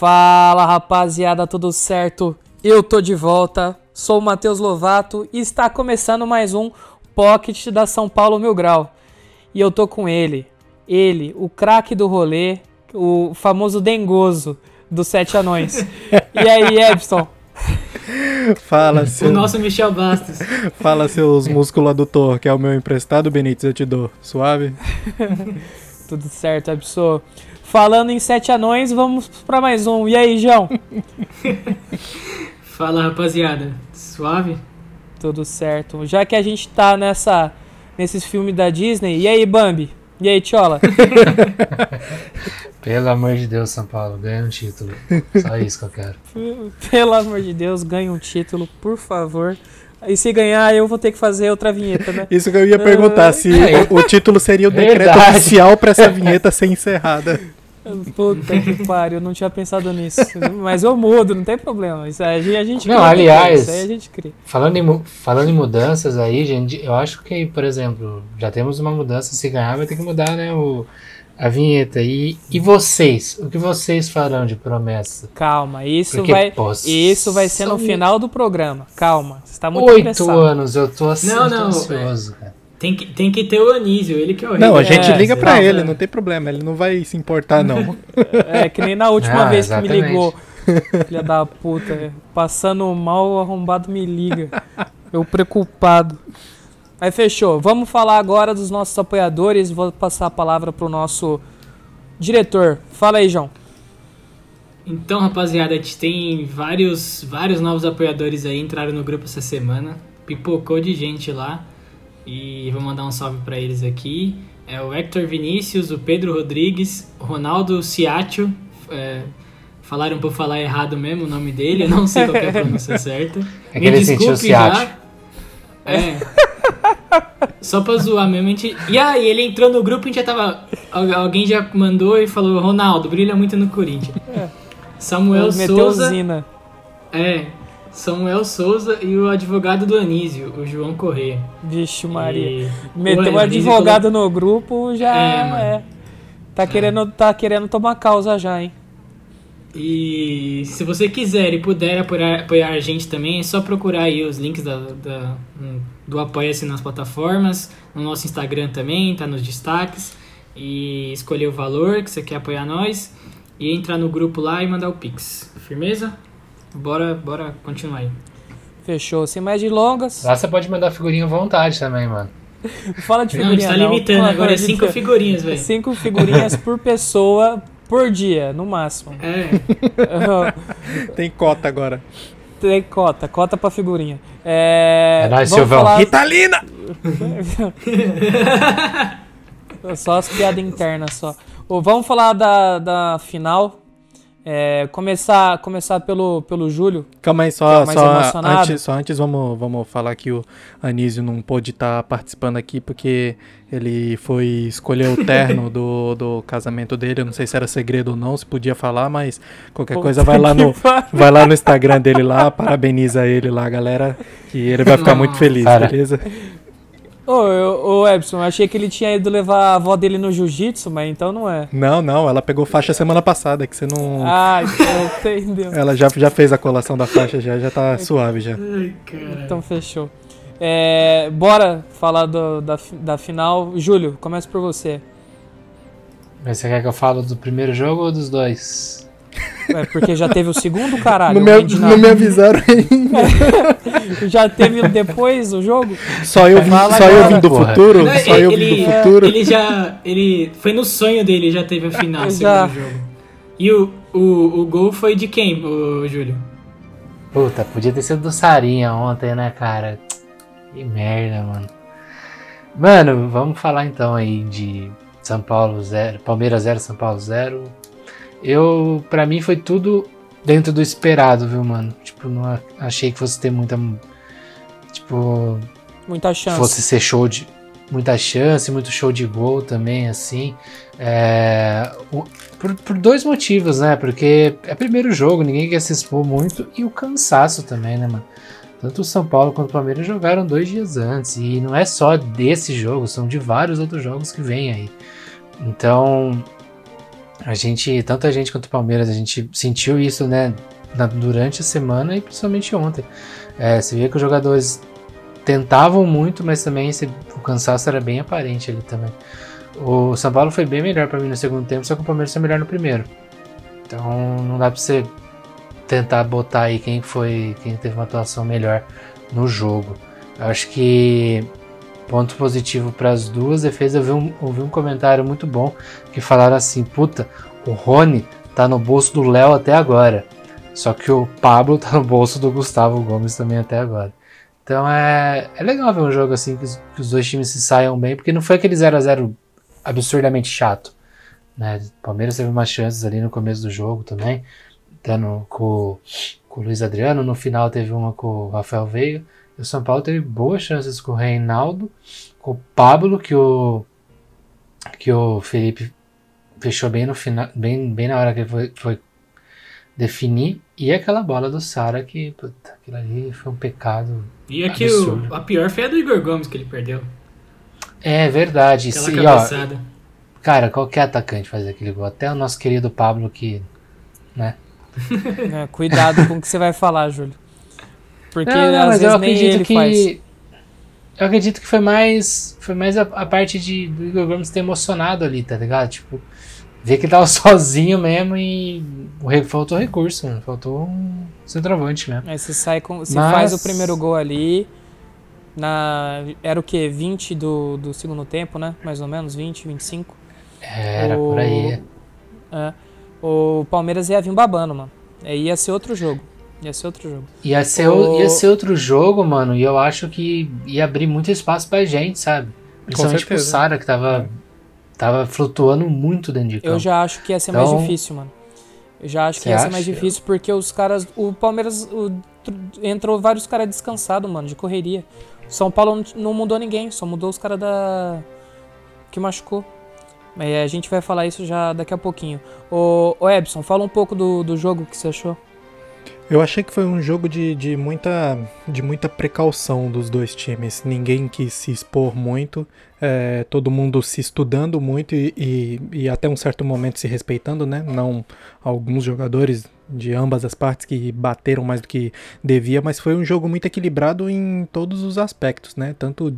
Fala rapaziada, tudo certo? Eu tô de volta, sou o Matheus Lovato e está começando mais um Pocket da São Paulo Mil Grau. E eu tô com ele, ele, o craque do rolê, o famoso dengoso dos Sete Anões. E aí, Epson? Fala, O seu, nosso Michel Bastos. fala seus músculos adutor, que é o meu emprestado, Benítez, eu te dou. Suave? Tudo certo, Epson? Falando em Sete Anões, vamos pra mais um. E aí, João? Fala, rapaziada. Suave? Tudo certo. Já que a gente tá nessa nesses filmes da Disney, e aí, Bambi? E aí, Tchola? Pelo amor de Deus, São Paulo, ganha um título. Só isso que eu quero. Pelo amor de Deus, ganhe um título, por favor. E se ganhar, eu vou ter que fazer outra vinheta, né? Isso que eu ia perguntar, se o, o título seria o decreto Verdade. oficial pra essa vinheta ser encerrada. Puta que pariu, eu não tinha pensado nisso. Mas eu mudo, não tem problema. Isso aí a gente Não, cria, aliás- Isso aí a gente cria. Falando em, falando em mudanças aí, gente, eu acho que, por exemplo, já temos uma mudança. Se ganhar, vai ter que mudar, né? O, a vinheta. E, e vocês? O que vocês farão de promessa? Calma, isso Porque, vai. pô, Isso vai ser no final do programa. Calma, você tá muito Oito apressado. anos, eu tô assim, Não, não, ansioso, cara. Tem que, tem que ter o Anísio, ele que é o rei. Não, a gente É, liga pra não, ele, é. não tem problema, ele não vai se importar, não. É que nem na última Ah, vez que me exatamente. ligou. Filha da puta, é. passando mal, o arrombado me liga. Eu preocupado. Aí fechou. Vamos falar agora dos nossos apoiadores. Vou passar a palavra pro nosso diretor. Fala aí, João. Então, rapaziada, a gente tem vários, vários novos apoiadores aí, entraram no grupo essa semana. Pipocou de gente lá. E vou mandar um salve pra eles aqui. É o Hector Vinícius, o Pedro Rodrigues, o Ronaldo Ciaccio. É, falaram por falar errado mesmo o nome dele, eu não sei qual que é a pronúncia certa. É que ele sentiu ciático. É. Só pra zoar mesmo, a gente... E aí, ele entrou no grupo, a gente já tava... al- Alguém já mandou e falou, Ronaldo, brilha muito no Corinthians. Samuel Meteu Souza... É, Samuel Souza e o advogado do Anísio, o João Corrêa. Vixe, Maria. E- Meteu o advogado no grupo, já É, é. Tá, querendo, tá querendo tomar causa já, hein? E se você quiser e puder apoiar, apoiar a gente também, é só procurar aí os links da, da- hum, do Apoia-se nas plataformas, no nosso Instagram também, tá nos destaques. E escolher o valor que você quer apoiar nós. E entrar no grupo lá e mandar o Pix. Firmeza? Bora, bora continuar aí. Fechou. Sem mais delongas. Lá você pode mandar figurinha à vontade também, mano. Fala de Não, a gente figurinha. tá não. limitando, agora é de 5 Deus. figurinhas, velho. Cinco figurinhas por pessoa por dia, no máximo. É, Tem cota agora. Tem cota, cota pra figurinha. É, É nóis, vamos Silvão. falar Ritalina! só as piadas internas só. Vamos falar da, da final. É, começar começar pelo, pelo Júlio. Calma aí, Que é só, o mais só, emocionado. antes, só antes vamos, vamos falar que o Anísio não pôde estar participando aqui porque ele foi escolher o terno do, do casamento dele. Eu não sei se era segredo ou não, se podia falar, mas qualquer Puta coisa vai lá, no, vai lá no Instagram dele lá, parabeniza ele lá, galera, que ele vai ficar muito feliz, Cara. beleza? Ô, eu- ô, Epson, eu achei que ele tinha ido levar a avó dele no jiu-jitsu, mas então não é. Não, não, ela pegou faixa semana passada, que você não... Ah, então, entendeu. Ela já, já fez a colação da faixa, já, já tá suave já. Ai, cara. Então fechou. É, bora falar do- da, da final. Júlio, começa por você. Mas você quer que eu falo do primeiro jogo ou dos dois? É, porque já teve o segundo, caralho. Não me, não me avisaram ainda. Já teve depois o jogo? Só eu vim, Fala só eu vim do porra. futuro? Não, Só eu vim ele, do futuro? ele já. Ele. Foi no sonho dele, já teve a final, o Já. segundo jogo. E o, o, o gol foi de quem, o Júlio? Puta, podia ter sido do Sarinha ontem, né, cara? Que merda, mano. Mano, vamos falar então aí de São Paulo 0, Palmeiras 0, São Paulo 0. Eu, para mim foi tudo dentro do esperado, viu, mano? Tipo, não achei que fosse ter muita tipo muita chance. Fosse ser show de muita chance, muito show de gol também, assim. É, o, por, por, dois motivos, né? Porque é primeiro jogo, ninguém quer se expor muito e o cansaço também, né, mano? Tanto o São Paulo quanto o Palmeiras jogaram dois dias antes. E não é só desse jogo, são de vários outros jogos que vêm aí. Então, a gente, tanto a gente quanto o Palmeiras, a gente sentiu isso, né, na, durante a semana e principalmente ontem. É, você via que os jogadores tentavam muito, mas também esse, o cansaço era bem aparente ali também. O São Paulo foi bem melhor para mim no segundo tempo, só que o Palmeiras foi melhor no primeiro. Então não dá para você tentar botar aí quem foi, quem teve uma atuação melhor no jogo. Eu acho que ponto positivo para as duas defesas. Eu vi um, ouvi um comentário muito bom que falaram assim: puta, o Rony tá no bolso do Léo até agora. Só que o Pablo tá no bolso do Gustavo Gomes também até agora. Então é, é legal ver um jogo assim que os, que os dois times se saiam bem, porque não foi aquele 0 a 0 absurdamente chato. Né? O Palmeiras teve umas chances ali no começo do jogo também, dando com, com o Luiz Adriano, no final teve uma com o Rafael Veiga. O São Paulo teve boas chances com o Reinaldo, com o Pablo, que o, que o Felipe fechou bem no final, bem, bem na hora que ele foi, foi definir. E aquela bola do Sara que, puta, aquilo ali foi um pecado. E aqui o, a pior foi a do Igor Gomes que ele perdeu. É verdade. Aquela Sim, cabeçada. Ó, cara, qualquer atacante faz aquele gol. Até o nosso querido Pablo que, né? É, cuidado com o que você vai falar, Júlio. Porque não, não, às vezes eu nem acredito ele que faz. eu acredito que foi mais foi mais a, a parte de do Igor Gomes ter emocionado ali, tá ligado? Tipo, ver que tava sozinho mesmo e o faltou recurso, mano. faltou um centroavante mesmo. Aí você sai com, você Mas- faz o primeiro gol ali na era o que 20 do, do segundo tempo, né? Mais ou menos 20, 25. Era O- por aí. É. O Palmeiras ia vir babando, mano. Ia ser outro jogo. Ia ser outro jogo. Ia ser, O- ia ser outro jogo, mano, e eu acho que ia abrir muito espaço pra gente, sabe? Principalmente pro. Sara, que tava, tava flutuando muito dentro de campo. Eu já acho que ia ser mais Então- difícil, mano. Eu já acho que ia ser acha? mais difícil porque os caras. O Palmeiras. o- tr- entrou vários caras descansados, mano, de correria. São Paulo não, não mudou ninguém, só mudou os caras da. que machucou. Mas a gente vai falar isso já daqui a pouquinho. Ô, ô Ebson, fala um pouco do, do jogo que você achou. Eu achei que foi um jogo de, de, muita, de muita precaução dos dois times. Ninguém quis se expor muito, é, todo mundo se estudando muito e, e, e até um certo momento se respeitando, né? Não alguns jogadores de ambas as partes que bateram mais do que devia, mas foi um jogo muito equilibrado em todos os aspectos, né? Tanto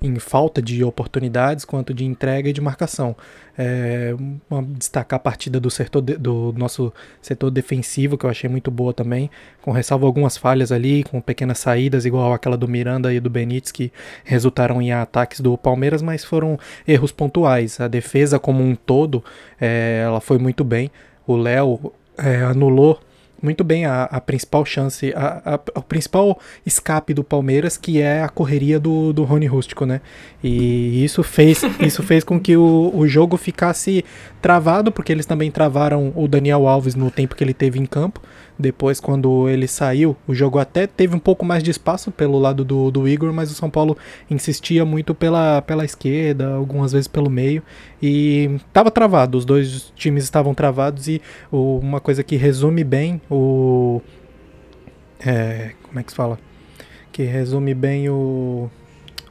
em, em falta de oportunidades quanto de entrega e de marcação. É, uma- destacar a partida do, setor de- do nosso setor defensivo, que eu achei muito boa também, com ressalvo algumas falhas ali, com pequenas saídas, igual aquela do Miranda e do Benítez, que resultaram em ataques do Palmeiras, mas foram erros pontuais. A defesa como um todo, é, ela foi muito bem. O Léo é, anulou muito bem a, a principal chance, a, a- o principal escape do Palmeiras, que é a correria do, do Rony Rústico, né? E isso fez, isso fez com que o, o jogo ficasse travado, porque eles também travaram o Daniel Alves no tempo que ele teve em campo. Depois, quando ele saiu, o jogo até teve um pouco mais de espaço pelo lado do, do Igor, mas o São Paulo insistia muito pela, pela esquerda, algumas vezes pelo meio, e estava travado, os dois times estavam travados, e o- uma coisa que resume bem o. é, como é que se fala? Que resume bem o.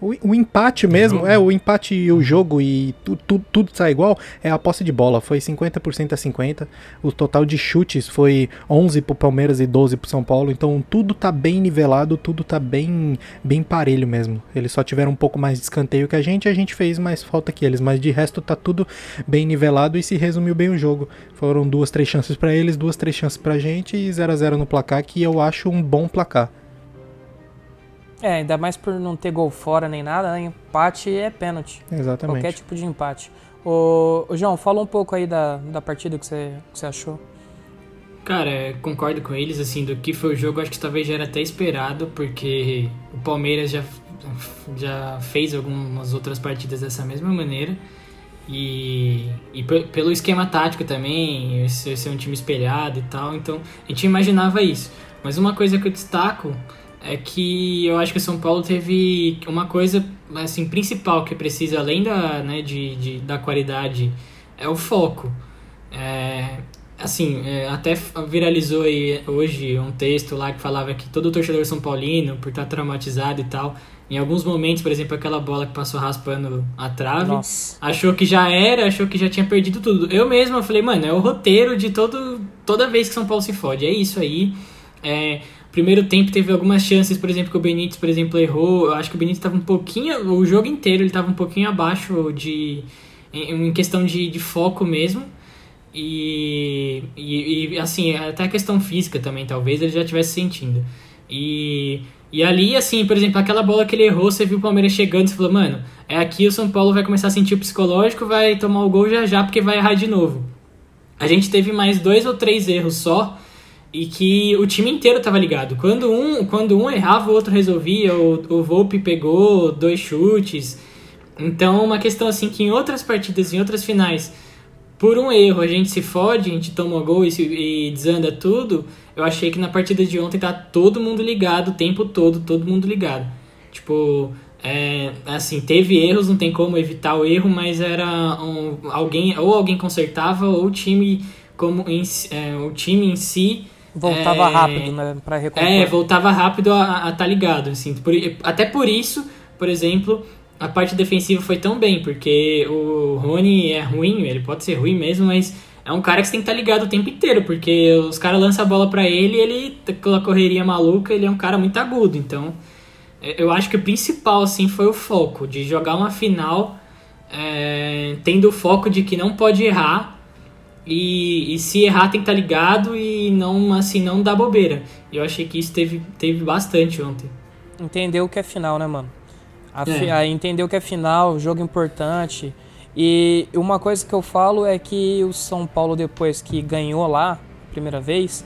O, o empate mesmo, é, o empate e o jogo e tu, tu- tudo sai igual, é a posse de bola. Foi 50% a 50%. O total de chutes foi 11 pro Palmeiras e 12 pro São Paulo. Então tudo tá bem nivelado, tudo tá bem, bem parelho mesmo. Eles só tiveram um pouco mais de escanteio que a gente, a gente fez mais falta que eles. Mas de resto tá tudo bem nivelado e se resumiu bem o jogo. Foram duas, três chances pra eles, duas, três chances pra gente e 0 a 0 no placar, que eu acho um bom placar. É, ainda mais por não ter gol fora nem nada, né? Empate é pênalti. Exatamente. Qualquer tipo de empate. Ô, ô, João, fala um pouco aí da, da partida que você, que você achou. Cara, é, concordo com eles, assim, do que foi o jogo, acho que talvez já era até esperado, porque o Palmeiras já, já fez algumas outras partidas dessa mesma maneira. E, e pelo esquema tático também, ser, ser um time espelhado e tal, então a gente imaginava isso. Mas uma coisa que eu destaco é que eu acho que o São Paulo teve uma coisa assim principal que precisa além da, né, de, de da qualidade é o foco. É, assim, é, até viralizou aí hoje um texto lá que falava que todo torcedor São Paulino, por estar traumatizado e tal, em alguns momentos, por exemplo, aquela bola que passou raspando a trave, Nossa. achou que já era, achou que já tinha perdido tudo. Eu mesmo falei, mano, é o roteiro de todo, toda vez que São Paulo se fode, é isso aí. É, primeiro tempo teve algumas chances, por exemplo, que o Benítez, por exemplo, errou. Eu acho que o Benítez estava um pouquinho, o jogo inteiro ele estava um pouquinho abaixo de em, questão de, de foco mesmo. E, e, e, assim, até a questão física também, talvez ele já estivesse sentindo. E, e ali, assim, por exemplo, aquela bola que ele errou, você viu o Palmeiras chegando e falou, mano, é aqui o São Paulo vai começar a sentir o psicológico, vai tomar o gol já já, porque vai errar de novo. A gente teve mais dois ou três erros só, e que o time inteiro estava ligado. Quando um, quando um errava, o outro resolvia, o, o Volpe pegou dois chutes. Então, uma questão assim que em outras partidas, em outras finais, por um erro a gente se fode, a gente toma gol e, se, e desanda tudo. Eu achei que na partida de ontem tá todo mundo ligado o tempo todo, todo mundo ligado. Tipo, é, assim, teve erros, não tem como evitar o erro, mas era um, alguém, ou alguém consertava, ou o time, como em, é, o time em si voltava é, rápido, né, para recompor. É, voltava rápido a estar tá ligado, assim. Por, até por isso, por exemplo, a parte defensiva foi tão bem, porque o Rony é ruim, ele pode ser ruim mesmo, mas é um cara que você tem que estar tá ligado o tempo inteiro, porque os caras lançam a bola para ele e ele, aquela correria maluca, ele é um cara muito agudo. Então, é, eu acho que o principal, assim, foi o foco, de jogar uma final é, tendo o foco de que não pode errar, e, e, se errar tem que estar tá ligado e não assim não dá bobeira. Eu achei que isso teve, teve bastante ontem. Entendeu o que é final, né, mano? A, é. a entender o que é final, jogo importante. E uma coisa que eu falo é que o São Paulo, depois que ganhou lá, primeira vez,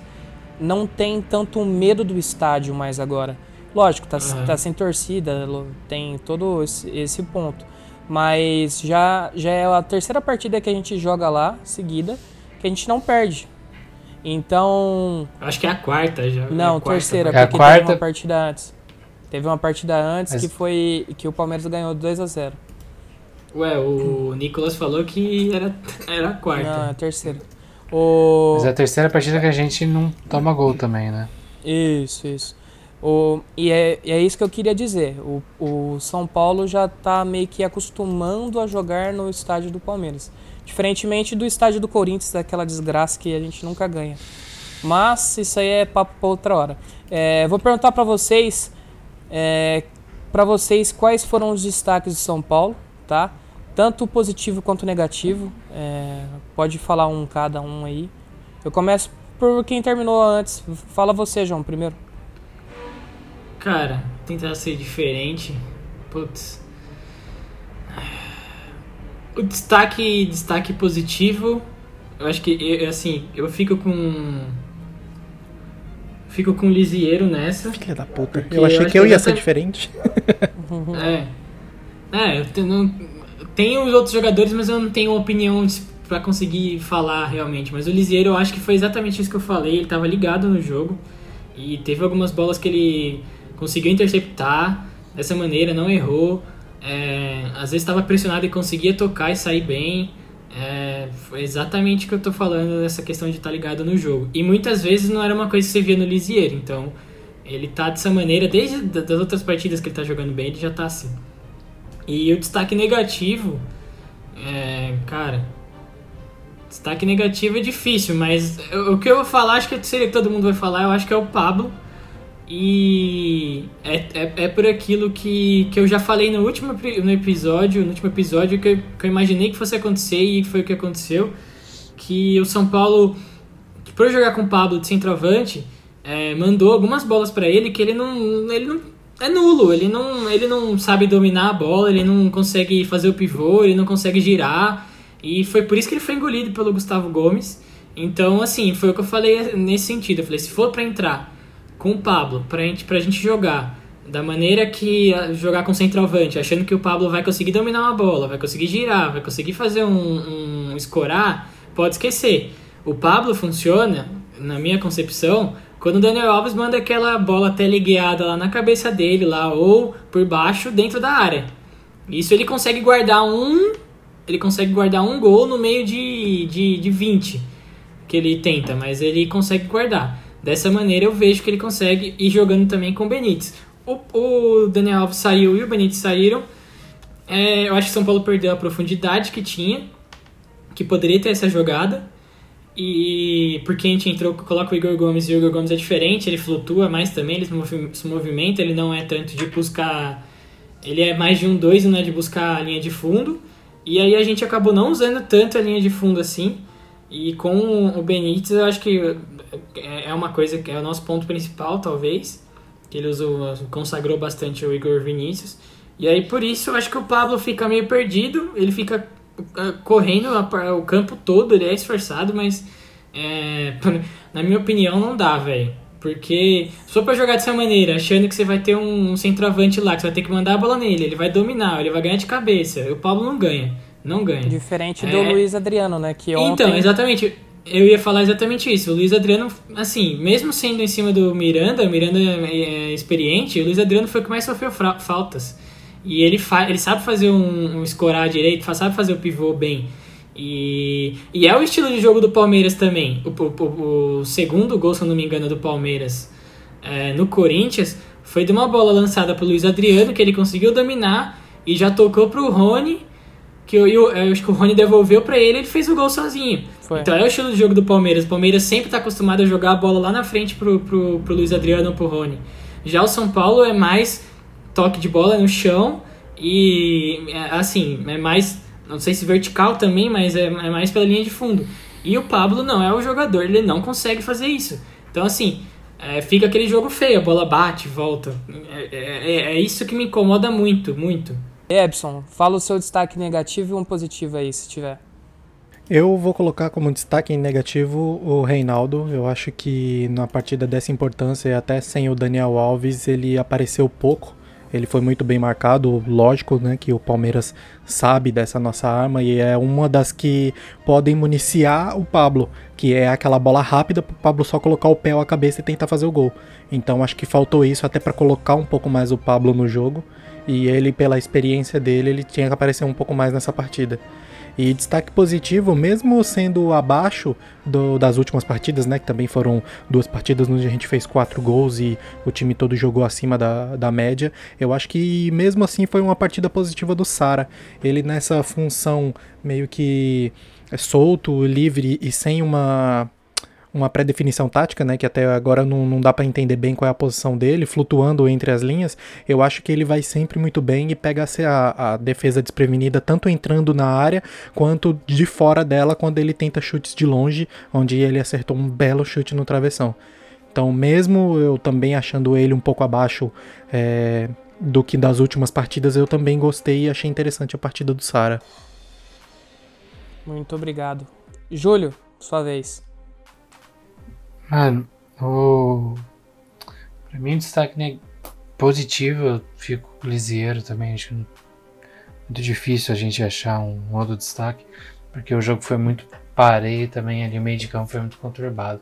não tem tanto medo do estádio mais agora. Lógico, tá, uhum. tá sem torcida, tem todo esse, esse, ponto. Mas já, já é a terceira partida que a gente joga lá, seguida, que a gente não perde. Então. Acho que é a quarta já. Não, é terceira, é porque quarta... teve uma partida antes. Teve uma partida antes Mas... que foi. que o Palmeiras ganhou 2 a 0 Ué, o Nicolas falou que era, era a quarta. Não, é a terceira. O... Mas é a terceira partida que a gente não toma gol também, né? Isso, isso. O, e, é, e é isso que eu queria dizer. O, o São Paulo já está meio que acostumando a jogar no estádio do Palmeiras. Diferentemente do estádio do Corinthians, daquela desgraça que a gente nunca ganha. Mas isso aí é papo para outra hora. É, vou perguntar para vocês, é, para vocês quais foram os destaques de São Paulo, tá? Tanto positivo quanto negativo. É, pode falar um cada um aí. Eu começo por quem terminou antes. Fala você, João, primeiro. Cara, tentar ser diferente. Putz. O destaque, destaque positivo, eu acho que, assim, eu fico com. Fico com o Lisieiro nessa. Filha da puta. Eu achei eu que eu ia ser diferente. é. É, eu tenho, tenho os outros jogadores, mas eu não tenho opinião para conseguir falar realmente. Mas o Lisieiro, eu acho que foi exatamente isso que eu falei. Ele tava ligado no jogo. E teve algumas bolas que ele conseguiu interceptar dessa maneira, não errou. É, às vezes estava pressionado e conseguia tocar e sair bem. É, foi exatamente o que eu estou falando dessa questão de estar tá ligado no jogo. E muitas vezes não era uma coisa que você via no Lisier, então ele tá dessa maneira, desde das outras partidas que ele está jogando bem, ele já está assim. E o destaque negativo, é, cara, destaque negativo é difícil, mas o que eu vou falar, acho que todo mundo vai falar, eu acho que é o Pablo e é, é, é por aquilo que, que eu já falei no último no episódio, no último episódio que eu, que eu imaginei que fosse acontecer e foi o que aconteceu, que o São Paulo, por jogar com o Pablo de centroavante, é, mandou algumas bolas para ele que ele não, ele não é nulo, ele não, ele não sabe dominar a bola, ele não consegue fazer o pivô, ele não consegue girar, e foi por isso que ele foi engolido pelo Gustavo Gomes. Então, assim, foi o que eu falei nesse sentido. Eu falei, se for para entrar com o Pablo pra gente, pra gente jogar da maneira que jogar com centroavante, achando que o Pablo vai conseguir dominar uma bola, vai conseguir girar, vai conseguir fazer um, um escorar, pode esquecer. O Pablo funciona, na minha concepção, quando o Daniel Alves manda aquela bola teleguiada lá na cabeça dele, lá, ou por baixo, dentro da área. Isso ele consegue guardar um. Ele consegue guardar um gol no meio de, de, de 20 que ele tenta, mas ele consegue guardar. Dessa maneira eu vejo que ele consegue ir jogando também com o Benítez. O, o Daniel Alves saiu e o Benítez saíram. É, eu acho que São Paulo perdeu a profundidade que tinha, que poderia ter essa jogada. E porque a gente entrou, coloca o Igor Gomes e o Igor Gomes é diferente, ele flutua mais também, ele se movimenta, ele não é tanto de buscar. Ele é mais de um dois, não é de buscar a linha de fundo. E aí a gente acabou não usando tanto a linha de fundo assim. E com o Benítez, eu acho que é uma coisa que é o nosso ponto principal, talvez. Que ele usou, consagrou bastante o Igor Vinícius. E aí por isso eu acho que o Pablo fica meio perdido, ele fica uh, correndo o campo todo, ele é esforçado, mas é, na minha opinião não dá, velho. Porque se for pra jogar dessa maneira, achando que você vai ter um centroavante lá, que você vai ter que mandar a bola nele, ele vai dominar, ele vai ganhar de cabeça. O Pablo não ganha. Não ganha. Diferente do é... Luiz Adriano, né? Que ontem... Então, exatamente. Eu ia falar exatamente isso. O Luiz Adriano, assim, mesmo sendo em cima do Miranda, o Miranda é, é experiente, o Luiz Adriano foi o que mais sofreu faltas. E ele, fa ele sabe fazer um, um escorar direito, sabe fazer o pivô bem. E, e é o estilo de jogo do Palmeiras também. O, o, o segundo gol, se eu não me engano, do Palmeiras é, no Corinthians foi de uma bola lançada pelo Luiz Adriano, que ele conseguiu dominar e já tocou pro Rony que eu, eu, eu, acho que o Rony devolveu para ele ele fez o gol sozinho. Foi. Então é o estilo de jogo do Palmeiras. O Palmeiras sempre tá acostumado a jogar a bola lá na frente pro, pro, pro Luiz Adriano ou pro Rony. Já o São Paulo é mais toque de bola no chão e é, assim, é mais, não sei se vertical também, mas é, é mais pela linha de fundo. E o Pablo não é o jogador, ele não consegue fazer isso. Então assim, é, fica aquele jogo feio, a bola bate, volta. É, é, é isso que me incomoda muito, muito. Ebson, fala o seu destaque negativo e um positivo aí, se tiver. Eu vou colocar como destaque negativo o Reinaldo. Eu acho que na partida dessa importância, até sem o Daniel Alves, ele apareceu pouco. Ele foi muito bem marcado, lógico, né, que o Palmeiras sabe dessa nossa arma e é uma das que podem municiar o Pablo, que é aquela bola rápida para o Pablo só colocar o pé ou a cabeça e tentar fazer o gol. Então acho que faltou isso até para colocar um pouco mais o Pablo no jogo. E ele, pela experiência dele, ele tinha que aparecer um pouco mais nessa partida. E destaque positivo, mesmo sendo abaixo do, das últimas partidas, né? Que também foram duas partidas onde a gente fez quatro gols e o time todo jogou acima da, da média. Eu acho que mesmo assim foi uma partida positiva do Sara. Ele nessa função meio que solto, livre e sem uma uma pré-definição tática, né, que até agora não, não dá para entender bem qual é a posição dele, flutuando entre as linhas, eu acho que ele vai sempre muito bem e pega a, a defesa desprevenida, tanto entrando na área, quanto de fora dela, quando ele tenta chutes de longe, onde ele acertou um belo chute no travessão. Então, mesmo eu também achando ele um pouco abaixo é, do que das últimas partidas, eu também gostei e achei interessante a partida do Sara. Muito obrigado. Júlio, sua vez. Mano, o. Pra mim, o destaque né, positivo, eu fico com o Lisieiro também. Acho muito difícil a gente achar um outro destaque, porque o jogo foi muito parei também ali, o meio de campo foi muito conturbado.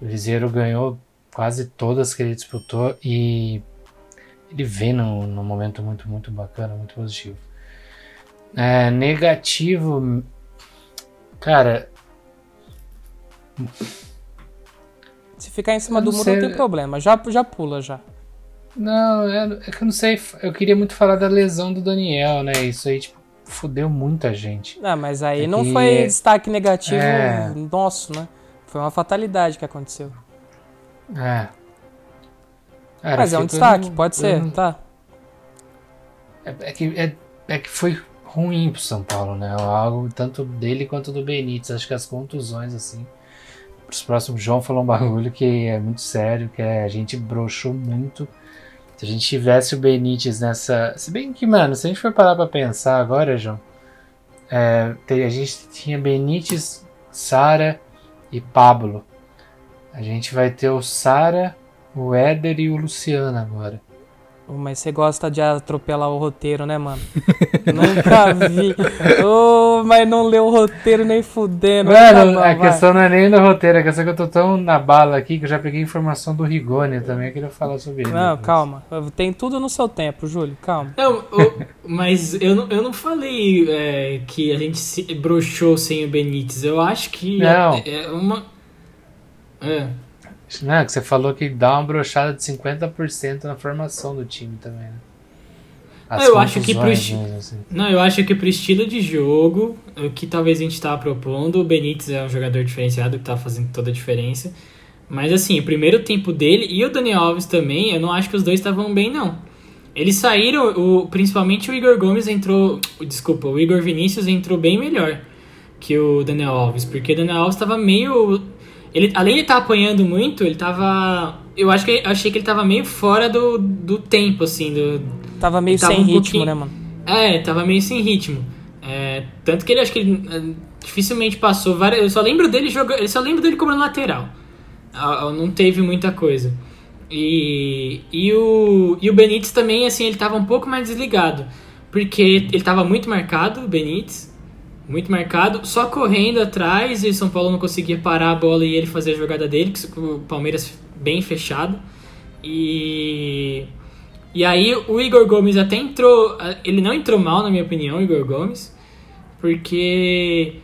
O Lisieiro ganhou quase todas que ele disputou e ele vem num, num momento muito, muito bacana, muito positivo. É, negativo, cara. Se ficar em cima do muro não tem problema, já, já pula já. Não, é, é, que eu não sei, eu queria muito falar da lesão do Daniel, né? Isso aí, tipo, fudeu muita gente. Ah, mas aí é não que... foi destaque negativo é... nosso, né? Foi uma fatalidade que aconteceu. É. Cara, mas é um destaque, pode ser, tá. É, é, que, é, é que foi ruim pro São Paulo, né? Algo tanto dele quanto do Benítez. Acho que as contusões, assim os próximos, João falou um bagulho que é muito sério, que é a gente broxou muito. Se a gente tivesse o Benítez nessa. Se bem que, mano, se a gente for parar pra pensar agora, João, é, a gente tinha Benítez, Sara e Pablo. A gente vai ter o Sara, o Éder e o Luciano agora. Mas você gosta de atropelar o roteiro, né, mano? Nunca vi. Oh, mas não leu o roteiro nem fudendo. Mano, Tá a vai. questão não é nem do roteiro, a questão é que eu tô tão na bala aqui que eu já peguei informação do Rigoni também, eu queria falar sobre ele. Não, depois. calma. Tem tudo no seu tempo, Júlio. Calma. Não, o- mas eu não, eu não falei é, que a gente se broxou sem o Benítez. Eu acho que Não. é, é uma. É. Não, é que você falou que dá uma brochada de 50% na formação do time também, né? As Eu acho que pro esti- mesmo, assim. Não, eu acho que pro estilo de jogo, o que talvez a gente tava propondo, o Benítez é um jogador diferenciado que tá fazendo toda a diferença. Mas assim, o primeiro tempo dele e o Daniel Alves também, eu não acho que os dois estavam bem, não. Eles saíram, o, principalmente o Igor Gomes entrou. Desculpa, o Igor Vinícius entrou bem melhor que o Daniel Alves, porque o Daniel Alves tava meio. Ele, além de estar apanhando muito, ele tava. Eu acho que eu achei que ele tava meio fora do, do tempo, assim, do, Tava meio Tava sem um ritmo, pouquinho- né, mano? é, tava meio sem ritmo. É, tanto que ele acho que ele é, dificilmente passou várias. Eu só lembro dele jogando. Eu só lembro dele como lateral. Não teve muita coisa. E, e, o, e o Benítez também, assim, ele tava um pouco mais desligado. Porque ele tava muito marcado, o Benítez. Muito marcado, só correndo atrás e o São Paulo não conseguia parar a bola e ele fazer a jogada dele, que o Palmeiras bem fechado. E e aí o Igor Gomes até entrou, ele não entrou mal na minha opinião, Igor Gomes, porque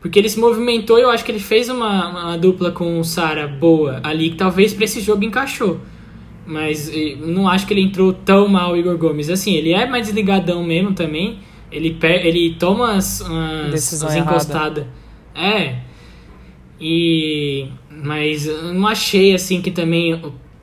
porque ele se movimentou e eu acho que ele fez uma, uma dupla com o Sara boa ali, que talvez para esse jogo encaixou. Mas não acho que ele entrou tão mal o Igor Gomes. Assim, ele é mais desligadão mesmo também. Ele, ele toma as, as, as encostadas. É. E. Mas eu não achei assim que também.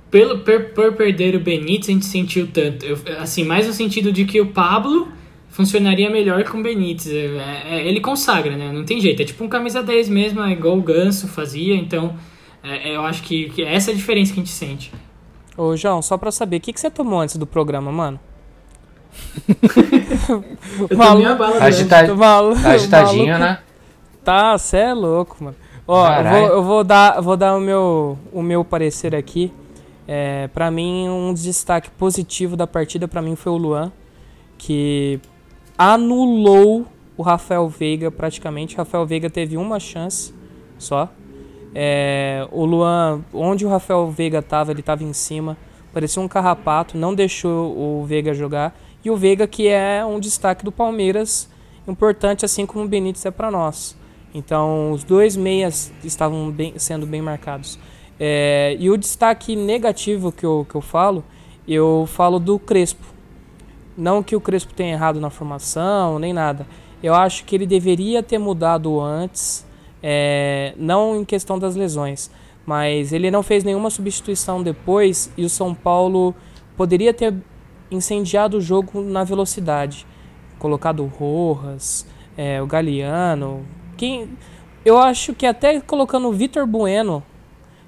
Pelo, per, por perder o Benítez, a gente sentiu tanto. Eu, assim, mais no sentido de que o Pablo funcionaria melhor com o Benítez. É, é, ele consagra, né? Não tem jeito. É tipo um camisa 10 mesmo, é igual o Ganso fazia. Então, é, eu acho que, que essa é a diferença que a gente sente. Ô, João, só pra saber, o que, que você tomou antes do programa, mano? Eu Malu- tomei a bala do Agita- malu- Tá agitadinho, maluco. né? Tá, cê é louco, mano. Ó, eu vou, eu vou dar, vou dar o meu, o meu parecer aqui. É, para mim, um destaque positivo da partida pra mim foi o Luan, que anulou o Rafael Veiga praticamente. O Rafael Veiga teve uma chance só. É, o Luan, onde o Rafael Veiga tava, ele tava em cima. Parecia um carrapato, não deixou o Veiga jogar. E o Veiga, que é um destaque do Palmeiras, importante assim como o Benítez é para nós. Então, os dois meias estavam bem- sendo bem marcados. É, e o destaque negativo que eu, que eu falo, eu falo do Crespo. Não que o Crespo tenha errado na formação, nem nada. Eu acho que ele deveria ter mudado antes, é, não em questão das lesões, mas ele não fez nenhuma substituição depois e o São Paulo poderia ter incendiado o jogo na velocidade. Colocado o Rojas, é, o Galeano. Quem, eu acho que até colocando o Vitor Bueno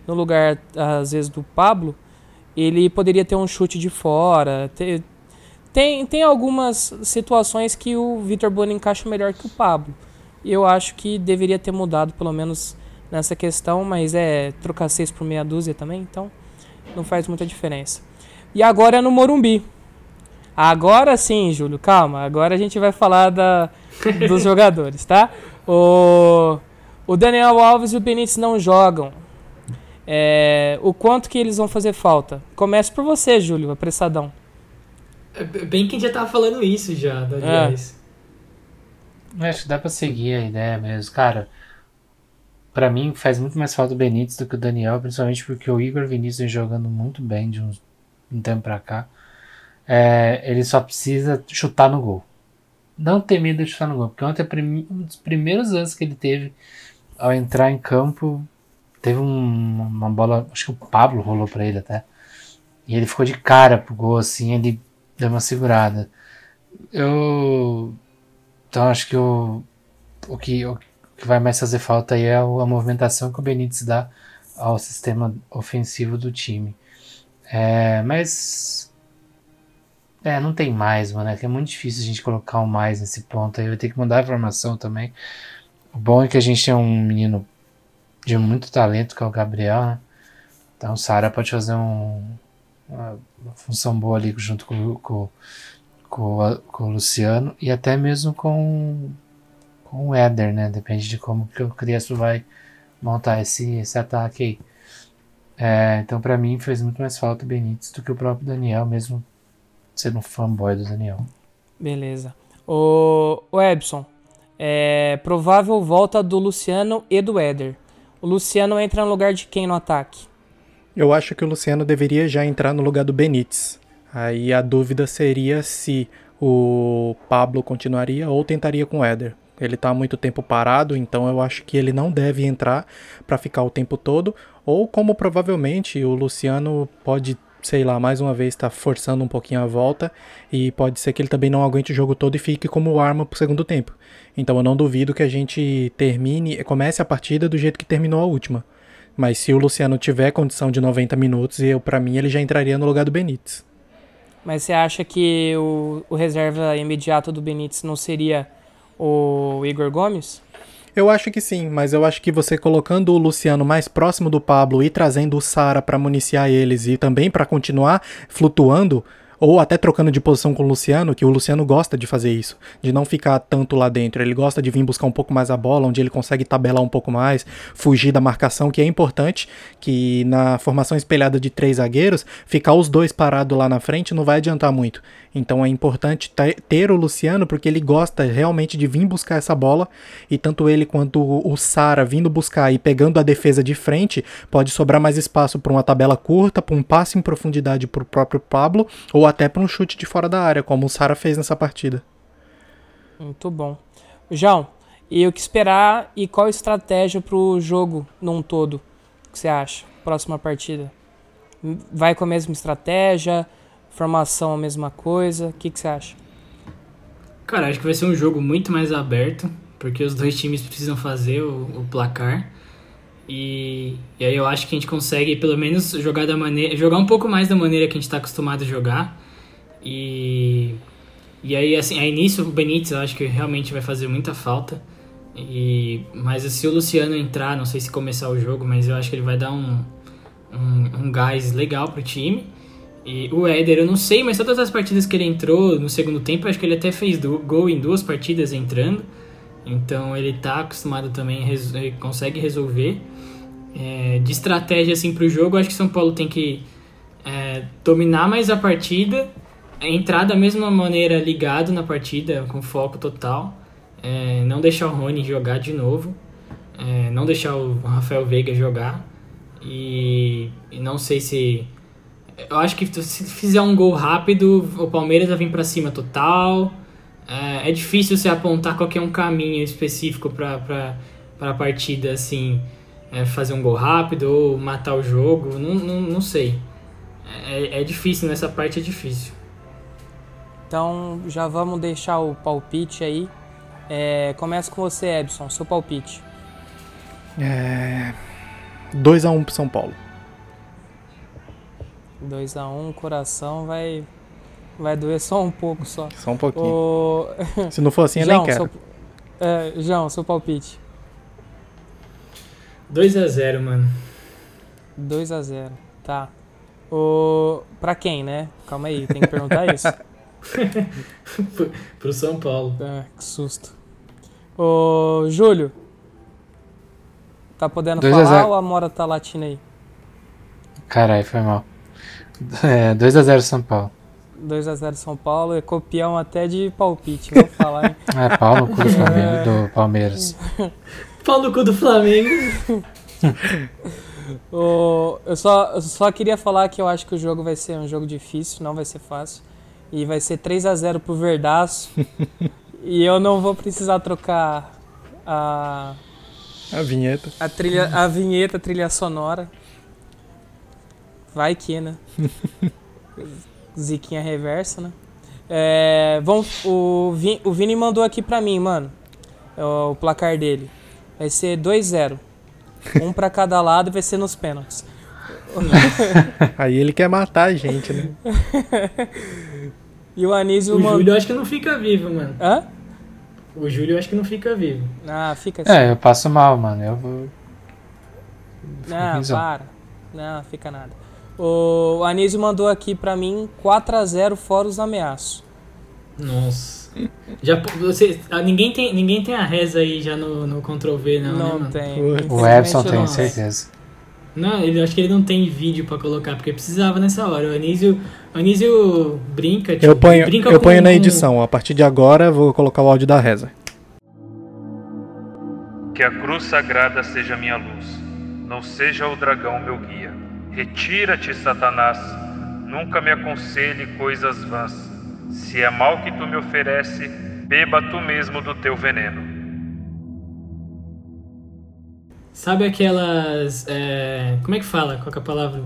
no lugar, às vezes, do Pablo, ele poderia ter um chute de fora. ter- tem, tem algumas situações que o Vitor Bueno encaixa melhor que o Pablo. Eu acho que deveria ter mudado, pelo menos nessa questão, mas é trocar seis por meia dúzia também, então não faz muita diferença. E agora é no Morumbi. Agora sim, Júlio, calma. Agora a gente vai falar da, dos jogadores, tá? O, o Daniel Alves e o Benítez não jogam. É, o quanto que eles vão fazer falta? Começa por você, Júlio, apressadão. É Bem que a gente já tava falando isso já, aliás. Eu Acho que dá pra seguir a ideia mesmo. Cara, pra mim faz muito mais falta o Benítez do que o Daniel, principalmente porque o Igor Vinícius vem jogando muito bem de uns, um tempo pra cá. É, ele só precisa chutar no gol. Não ter medo de chutar no gol, porque ontem é um dos primeiros lances que ele teve ao entrar em campo, teve um- uma bola, acho que o Pablo rolou pra ele até. E ele ficou de cara pro gol, assim, ele deu uma segurada. Eu então acho que o, o, que, o que vai mais fazer falta aí é a movimentação que o Benítez dá ao sistema ofensivo do time. É, mas. É, não tem mais, mano. É que é muito difícil a gente colocar um mais nesse ponto aí. Vai ter que mudar a formação também. O bom é que a gente tem um menino de muito talento, que é o Gabriel, né? Então o Sara pode fazer um, uma, função boa ali junto com, com, com, com o Luciano e até mesmo com, com o Éder, né? Depende de como que o Crespo vai montar esse, esse ataque aí. É, então, pra mim, fez muito mais falta o Benítez do que o próprio Daniel, mesmo sendo um fanboy do Daniel. Beleza. O, o Ebson, é provável volta do Luciano e do Éder. O Luciano entra no lugar de quem no ataque? Eu acho que o Luciano deveria já entrar no lugar do Benítez. Aí a dúvida seria se o Pablo continuaria ou tentaria com o Éder. Ele tá há muito tempo parado, então eu acho que ele não deve entrar para ficar o tempo todo. Ou como provavelmente o Luciano pode, sei lá, mais uma vez estar forçando um pouquinho a volta. E pode ser que ele também não aguente o jogo todo e fique como arma pro segundo tempo. Então eu não duvido que a gente termine, comece a partida do jeito que terminou a última. Mas se o Luciano tiver condição de 90 minutos, eu para mim ele já entraria no lugar do Benítez. Mas você acha que o, o reserva imediato do Benítez não seria o Igor Gomes? Eu acho que sim, mas eu acho que você colocando o Luciano mais próximo do Pablo e trazendo o Sara para municiar eles e também para continuar flutuando ou até trocando de posição com o Luciano, que o Luciano gosta de fazer isso, de não ficar tanto lá dentro. Ele gosta de vir buscar um pouco mais a bola, onde ele consegue tabelar um pouco mais, fugir da marcação, que é importante, que na formação espelhada de três zagueiros, ficar os dois parados lá na frente não vai adiantar muito. Então é importante te- ter o Luciano, porque ele gosta realmente de vir buscar essa bola, e tanto ele quanto o o Sara vindo buscar e pegando a defesa de frente, pode sobrar mais espaço para uma tabela curta, para um passe em profundidade para o próprio Pablo, ou até para um chute de fora da área, como o Sara fez nessa partida. Muito bom. João, e o que esperar e qual estratégia pro jogo num todo? O que você acha? Próxima partida. Vai com a mesma estratégia? Formação a mesma coisa? O que, que você acha? Cara, acho que vai ser um jogo muito mais aberto, porque os dois times precisam fazer o, o placar. E, e aí eu acho que a gente consegue pelo menos jogar da maneira, jogar um pouco mais da maneira que a gente está acostumado a jogar. E e aí assim, aí nisso o Benítez eu acho que realmente vai fazer muita falta. E mas se o Luciano entrar, não sei se começar o jogo, mas eu acho que ele vai dar um um, um gás legal pro time. E o Éder, eu não sei, mas todas as partidas que ele entrou no segundo tempo, acho que ele até fez gol em duas partidas entrando. Então ele tá acostumado também, res- consegue resolver. É, de estratégia assim pro jogo, eu acho que São Paulo tem que é, dominar mais a partida, entrar da mesma maneira ligado na partida, com foco total. É, não deixar o Rony jogar de novo. é, não deixar o Rafael Veiga jogar. E, e não sei se. Eu acho que se fizer um gol rápido, o Palmeiras vai vir pra cima total. É, é difícil você apontar qualquer um caminho específico pra, pra partida, assim. é, fazer um gol rápido ou matar o jogo. Não, não, não sei. É, é difícil, nessa parte é difícil. Então já vamos deixar o palpite aí. É, começa com você, Ebson, seu palpite. É... 2x1 pro São Paulo. 2x1, o coração vai, vai doer só um pouco só. Só um pouquinho. O... Se não for assim, eu nem João, quero. seu, é, João, seu palpite. 2 a 0 mano. 2x0, tá. O... Pra quem, né? Calma aí, tem que perguntar isso. Pro São Paulo. Ah, que susto. Ô, Júlio. Tá podendo 2 a falar 0. ou a Mora tá latindo aí? Caralho, foi mal. É, 2x0 São Paulo. 2x0 São Paulo, é copião até de palpite, vou falar, hein? É, Paulo, cu do, Flamengo, do Palmeiras. Pau no cu do Flamengo. Ô, eu, só, eu só queria falar que eu acho que o jogo vai ser um jogo difícil, não vai ser fácil. E vai ser 3x0 pro Verdaço. e eu não vou precisar trocar a, A vinheta. a, trilha, a vinheta, a trilha sonora. Vai que, né? Ziquinha reversa, né? É, vamos, o, Vini, o Vini mandou aqui pra mim, mano. é O, o placar dele. Vai ser 2-0. Um pra cada lado e vai ser nos pênaltis. Aí ele quer matar a gente, né? E o Anísio O mandou. Júlio eu acho que não fica vivo, mano. Hã? O Júlio eu acho que não fica vivo. Ah, fica assim. É, eu passo mal, mano. Eu vou. Não, para. Não, fica nada. O Anísio mandou aqui pra mim 4x0 fora os ameaços. Nossa. Já, você, ah, ninguém, tem, ninguém tem a reza aí já no, no Ctrl V, não, né, Não mano? tem. O Epson tem, certeza. Não, ele, acho que ele não tem vídeo pra colocar, porque precisava nessa hora. O Anísio, o Anísio brinca, tipo, Eu ponho, brinca eu ponho na um- edição. A partir de agora, eu vou colocar o áudio da reza. Que a cruz sagrada seja minha luz, não seja o dragão meu guia. Retira-te, Satanás, nunca me aconselhe coisas vãs. Se é mal que tu me oferece, beba tu mesmo do teu veneno. Sabe aquelas. é, como é que fala? Qual que é a palavra?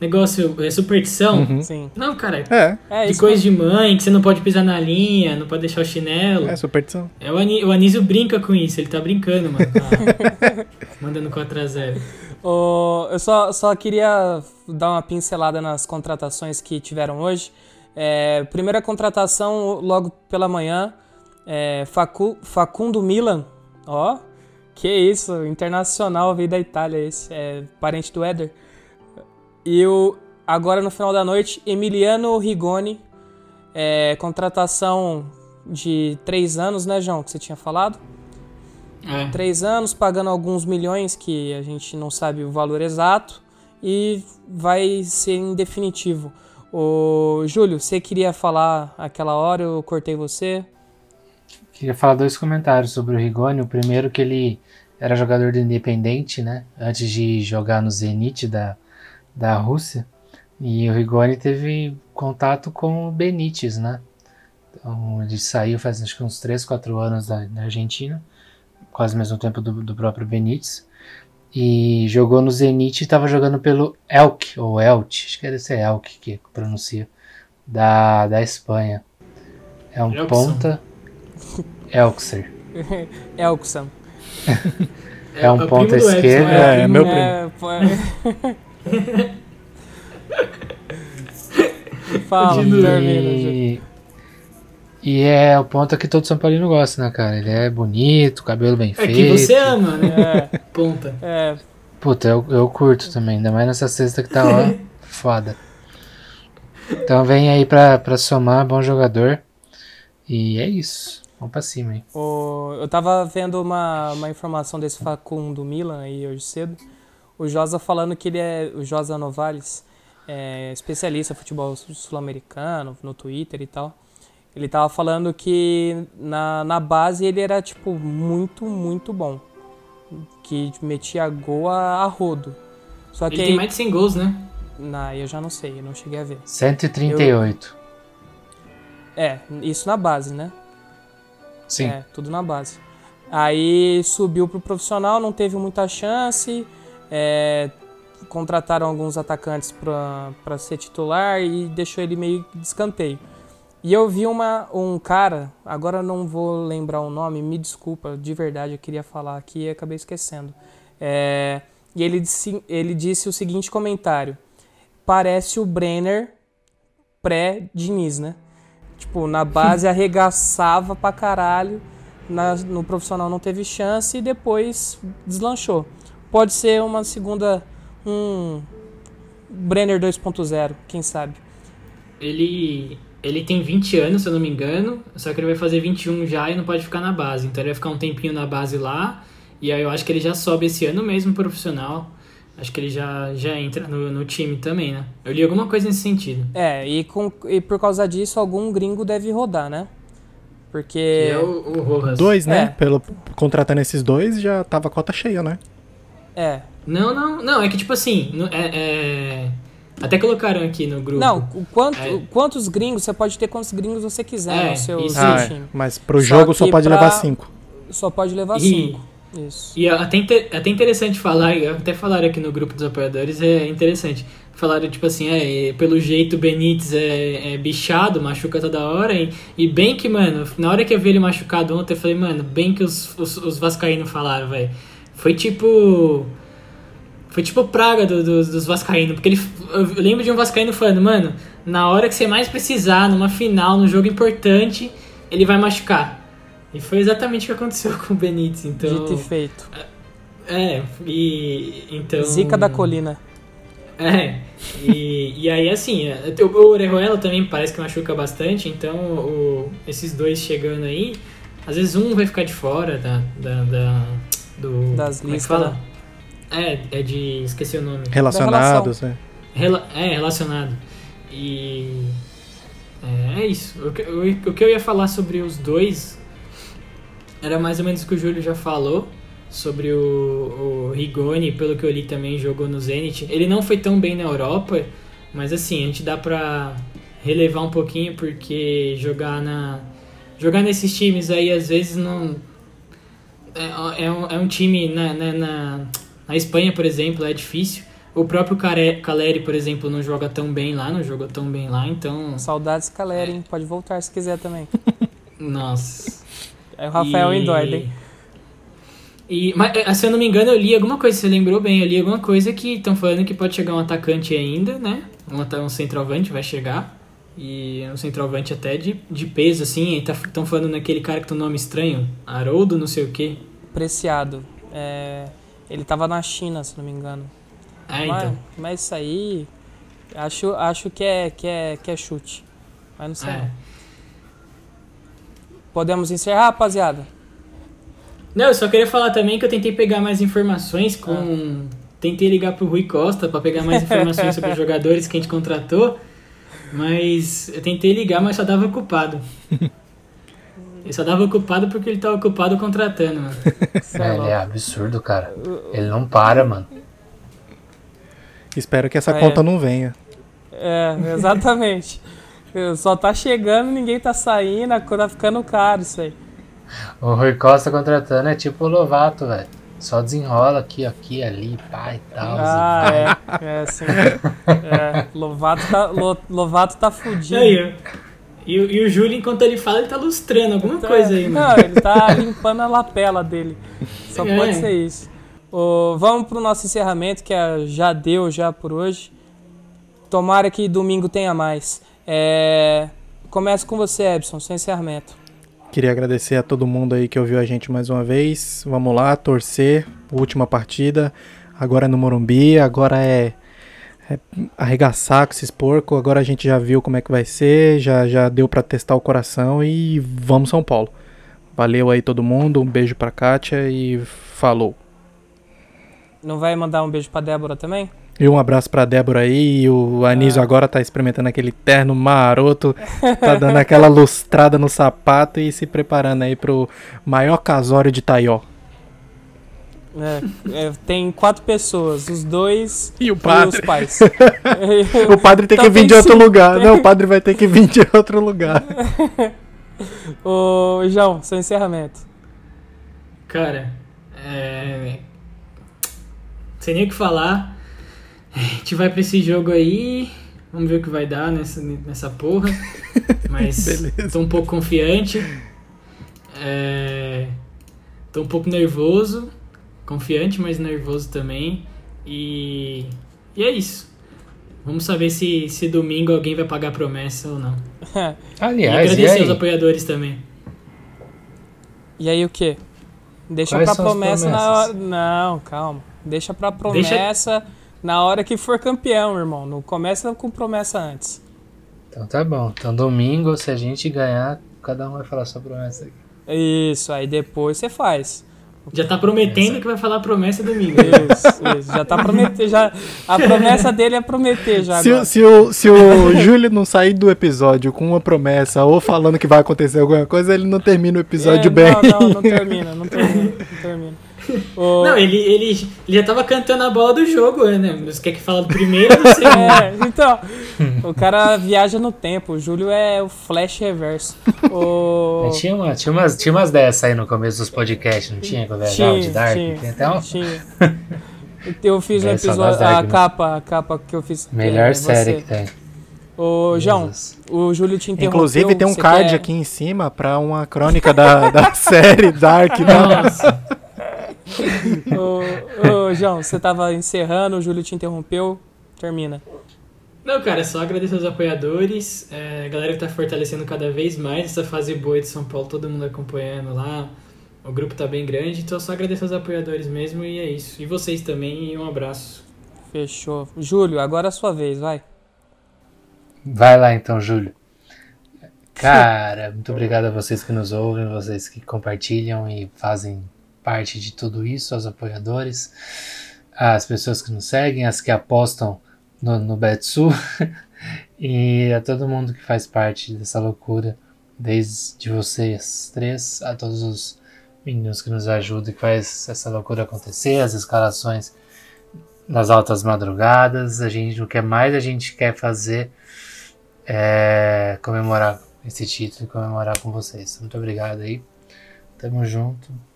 Negócio. É superstição? Uhum. Sim. Não, cara. É, É de isso. coisa de mãe, que você não pode pisar na linha, não pode deixar o chinelo. é superstição. É, o, Ani, o Anísio brinca com isso, ele tá brincando, mano. tá mandando 4x0. Ô, eu só, só queria dar uma pincelada nas contratações que tiveram hoje. É, primeira contratação logo pela manhã, é, Facu- Facundo Milan, ó, que isso, internacional, veio da Itália esse, é parente do Éder. E o, agora no final da noite, Emiliano Rigoni, é, contratação de três anos, né, João, que você tinha falado? É. três anos, pagando alguns milhões que a gente não sabe o valor exato e vai ser em definitivo. Ô, Júlio, você queria falar aquela hora, eu cortei você. Queria falar dois comentários sobre o Rigoni. O primeiro que ele era jogador do Independente, né? Antes de jogar no Zenit da, da Rússia. E o Rigoni teve contato com o Benítez, né? Então ele saiu faz acho que uns 3, 4 anos da, da Argentina. Quase ao mesmo tempo do, do próprio Benítez. E jogou no Zenit e estava jogando pelo Elk, ou Elche, acho que deve ser Elk que pronuncia, da, da Espanha. É um Elkson. ponta. Elxer. Elkson. É um o ponta primo do Edson, esquerda. é, É, primo- meu É, pô, é. Fala, termina, Júlio. E, e é o ponta que todo São Paulino gosta, né, cara? Ele é bonito, cabelo bem É feito. que você ama, né? É, Ponta. é, Puta, eu, eu curto também, ainda mais nessa sexta que tá ó, foda. Então vem aí pra, pra somar, bom jogador. E é isso. Vamos pra cima aí. O- eu tava vendo uma, uma informação desse Facundo Milan aí hoje cedo. O Josa falando que ele é. O Josa Novales é especialista em futebol sul-americano, no Twitter e tal. Ele tava falando que na, na base ele era, tipo, muito, muito bom. Que metia gol a, a rodo. Só que Ele aí. tem mais de 100 gols, né? Não, eu já não sei, eu não cheguei a ver. 138. É, isso na base, né? Sim. É, tudo na base. Aí subiu pro profissional, não teve muita chance. é, contrataram alguns atacantes para ser titular e deixou ele meio de escanteio. E eu vi uma, um cara, agora não vou lembrar o nome, me desculpa, de verdade, eu queria falar aqui e acabei esquecendo. É, e ele disse, ele disse o seguinte comentário: parece o Brenner pré-Diniz, né? Tipo, na base arregaçava pra caralho, na- no profissional não teve chance e depois deslanchou. Pode ser uma segunda, um Brenner 2.0, quem sabe. Ele, ele tem 20 anos, se eu não me engano, só que ele vai fazer 21 já e não pode ficar na base. Então ele vai ficar um tempinho na base lá, e aí eu acho que ele já sobe esse ano mesmo profissional. Acho que ele já, já entra no, no time também, né? Eu li alguma coisa nesse sentido. É, e, com, e por causa disso, algum gringo deve rodar, né? Porque. Que é o, o Rojas. Dois, né? É. Pelo, contratando esses dois, já tava a cota cheia, né? É. Não, não, não, é que tipo assim, no- é, é- até colocaram aqui no grupo. Não, o quanto, É. quantos gringos, você pode ter quantos gringos você quiser É, no seu, isso seu Ah, é. time. Mas pro Só jogo só pode pra- levar cinco. Só pode levar E- cinco. Isso. E é até, inte- até interessante falar, até falaram aqui no grupo dos apoiadores, é interessante. Falaram, tipo assim, é, pelo jeito o Benítez é, é bichado, machuca toda hora. E, e bem que, mano, na hora que eu vi ele machucado ontem, eu falei, mano, bem que os, os, os Vascaínos falaram, velho. Foi tipo. Foi tipo praga do- dos- dos Vascaínos. Porque ele, eu lembro de um Vascaíno falando, mano, na hora que você mais precisar, numa final, num jogo importante, ele vai machucar. E foi exatamente o que aconteceu com o Benítez. Então, Dito e feito. é, e então. Zica da colina. É, E, e aí, assim, é, o Orejuela também parece que machuca bastante, então o- esses dois chegando aí, às vezes um vai ficar de fora da, da, da- do... Das como é que listas, fala? É, é de... esqueci o nome. Relacionados, né? Rela- é, relacionado. E. É, é isso. O que, o, o que eu ia falar sobre os dois era mais ou menos o que o Júlio já falou. Sobre o, o Rigoni, pelo que eu li também, jogou no Zenit. Ele não foi tão bem na Europa, mas assim, a gente dá pra relevar um pouquinho, porque jogar na. Jogar nesses times aí às vezes não. É, é, um, é um time na, na, na, na Espanha, por exemplo, é difícil. O próprio Care- Caleri, por exemplo, não joga tão bem lá, não jogou tão bem lá, então. Saudades Caleri, hein? Pode voltar se quiser também. Nossa. É o Rafael E- Endord, hein? E, mas, eh, se eu não me engano, eu li alguma coisa, você lembrou bem, eu li alguma coisa que estão falando que pode chegar um atacante ainda, né? Um, um centroavante vai chegar. E um centroavante até de, de peso, assim. Estão falando naquele cara que tem um nome estranho, Haroldo, não sei o quê. Preciado. É, ele tava na China, se não me engano. Ah, mas, então. mas isso aí. Acho, acho que, é, que, é, que é chute. Mas não sei. É. não. Podemos encerrar, rapaziada? Não, eu só queria falar também que eu tentei pegar mais informações com. Tentei ligar pro Rui Costa pra pegar mais informações sobre os jogadores que a gente contratou, mas eu tentei ligar, mas só dava ocupado. Ele só dava ocupado porque ele tava ocupado contratando, mano. É É, ele é absurdo, cara. Ele não para, mano. Espero que essa É. conta não venha. É, exatamente. Só tá chegando, ninguém tá saindo, a coisa tá ficando caro isso aí. O Rui Costa contratando é tipo o Lovato, velho. Só desenrola aqui, aqui, ali, pá e tal. Ah, é. É, sim. É, Lovato tá, Lo- Lovato tá fudido. Aí. E, o- e o Júlio, enquanto ele fala, ele tá lustrando alguma coisa aí, mano. Não, ele tá limpando a lapela dele. Só É. pode ser isso. Ô, vamos pro nosso encerramento, que é- já deu já por hoje. Tomara que domingo tenha mais. É, Começo com você, Ebson, seu encerramento. Queria agradecer a todo mundo aí que ouviu a gente mais uma vez. Vamos lá, torcer. Última partida. Agora é no Morumbi. Agora é, é arregaçar com esses porcos. Agora a gente já viu como é que vai ser. Já, já deu pra testar o coração. E vamos São Paulo. Valeu aí todo mundo. Um beijo pra Kátia e falou. Não vai mandar um beijo pra Débora também? E um abraço pra Débora aí. E o Anísio Ah. agora tá experimentando aquele terno maroto. Tá dando aquela lustrada no sapato e se preparando aí pro maior casório de Taió. É, é, tem quatro pessoas, os dois E o e os padre? pais. O padre tem Então que vir de outro sim. lugar. Não, o padre vai ter que vir de outro lugar. Ô, João, seu encerramento. Cara, é. Sem nem o que falar. A gente vai pra esse jogo aí. Vamos ver o que vai dar nessa, nessa porra. Mas Beleza. tô um pouco confiante. É, tô um pouco nervoso. Confiante, mas nervoso também. E. E é isso. Vamos saber se, se domingo alguém vai pagar a promessa ou não. E Aliás, e agradecer aos aí? apoiadores também. E aí o quê? Deixa Quais pra promessa na hora. Não, calma. Deixa pra Deixa- promessa na hora que for campeão, irmão. Não começa com promessa antes. Então tá bom. Então domingo, se a gente ganhar, cada um vai falar sua promessa aqui. Isso, aí depois você faz. Já tá prometendo que vai falar a promessa domingo. Isso, isso. Já tá prometendo. Já, a promessa dele é prometer já. Se, agora. o- se o, se o Júlio não sair do episódio com uma promessa ou falando que vai acontecer alguma coisa, ele não termina o episódio É, bem. Não, não, não termina, não termina, não termina. Ô, Não, ele, ele, ele já tava cantando a bola do jogo, né? Você quer que fala do primeiro ou do segundo? É, então, o cara viaja no tempo, o Júlio é o flash reverso. O... Mas Tinha, uma, tinha, umas, tinha umas dessas aí no começo dos podcasts, não tinha? Quando eu viajava de Dark? tinha, Tem até um... tinha. Eu fiz um É, episódio, a capa, a capa que eu fiz. Melhor é, série que tem. Ô, João, o Júlio te interrompeu. Inclusive tem um card quer- aqui em cima pra uma crônica da, da série Dark. Né? Nossa. Ô, ô, João, você tava encerrando, o Júlio te interrompeu. Termina. Não, cara, só agradecer aos apoiadores, é, a galera que tá fortalecendo cada vez mais essa fase boa de São Paulo, todo mundo acompanhando lá. O grupo tá bem grande, então só agradecer aos apoiadores mesmo e é isso. E vocês também, e um abraço. Fechou. Júlio, agora é a sua vez, vai. Vai lá então, Júlio. Cara, muito obrigado a vocês que nos ouvem, vocês que compartilham e fazem parte de tudo isso, aos apoiadores, as pessoas que nos seguem, as que apostam no, no Betsu e a todo mundo que faz parte dessa loucura, desde vocês três a todos os meninos que nos ajudam e que faz essa loucura acontecer, as escalações nas altas madrugadas, a gente o que mais a gente quer fazer é comemorar esse título e comemorar com vocês. Muito obrigado aí. Tamo junto.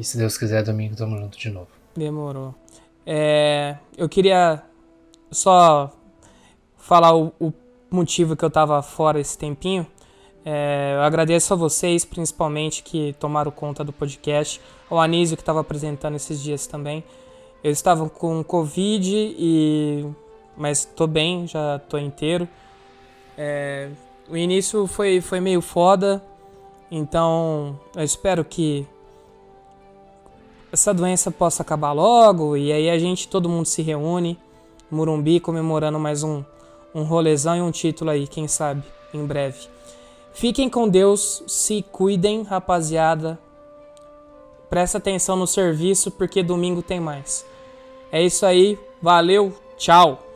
E se Deus quiser, domingo tamo junto de novo. Demorou. É, eu queria só falar o, o, motivo que eu tava fora esse tempinho. É, eu agradeço a vocês, principalmente, que tomaram conta do podcast. O Anísio, que estava apresentando esses dias também. Eu estava com Covid, e mas tô bem, já tô inteiro. É, o início foi, foi meio foda, então eu espero que essa doença possa acabar logo e aí a gente, todo mundo se reúne, Murumbi comemorando mais um, um rolezão e um título aí, quem sabe, em breve. Fiquem com Deus, se cuidem, rapaziada. Presta atenção no serviço porque domingo tem mais. É isso aí, valeu, tchau!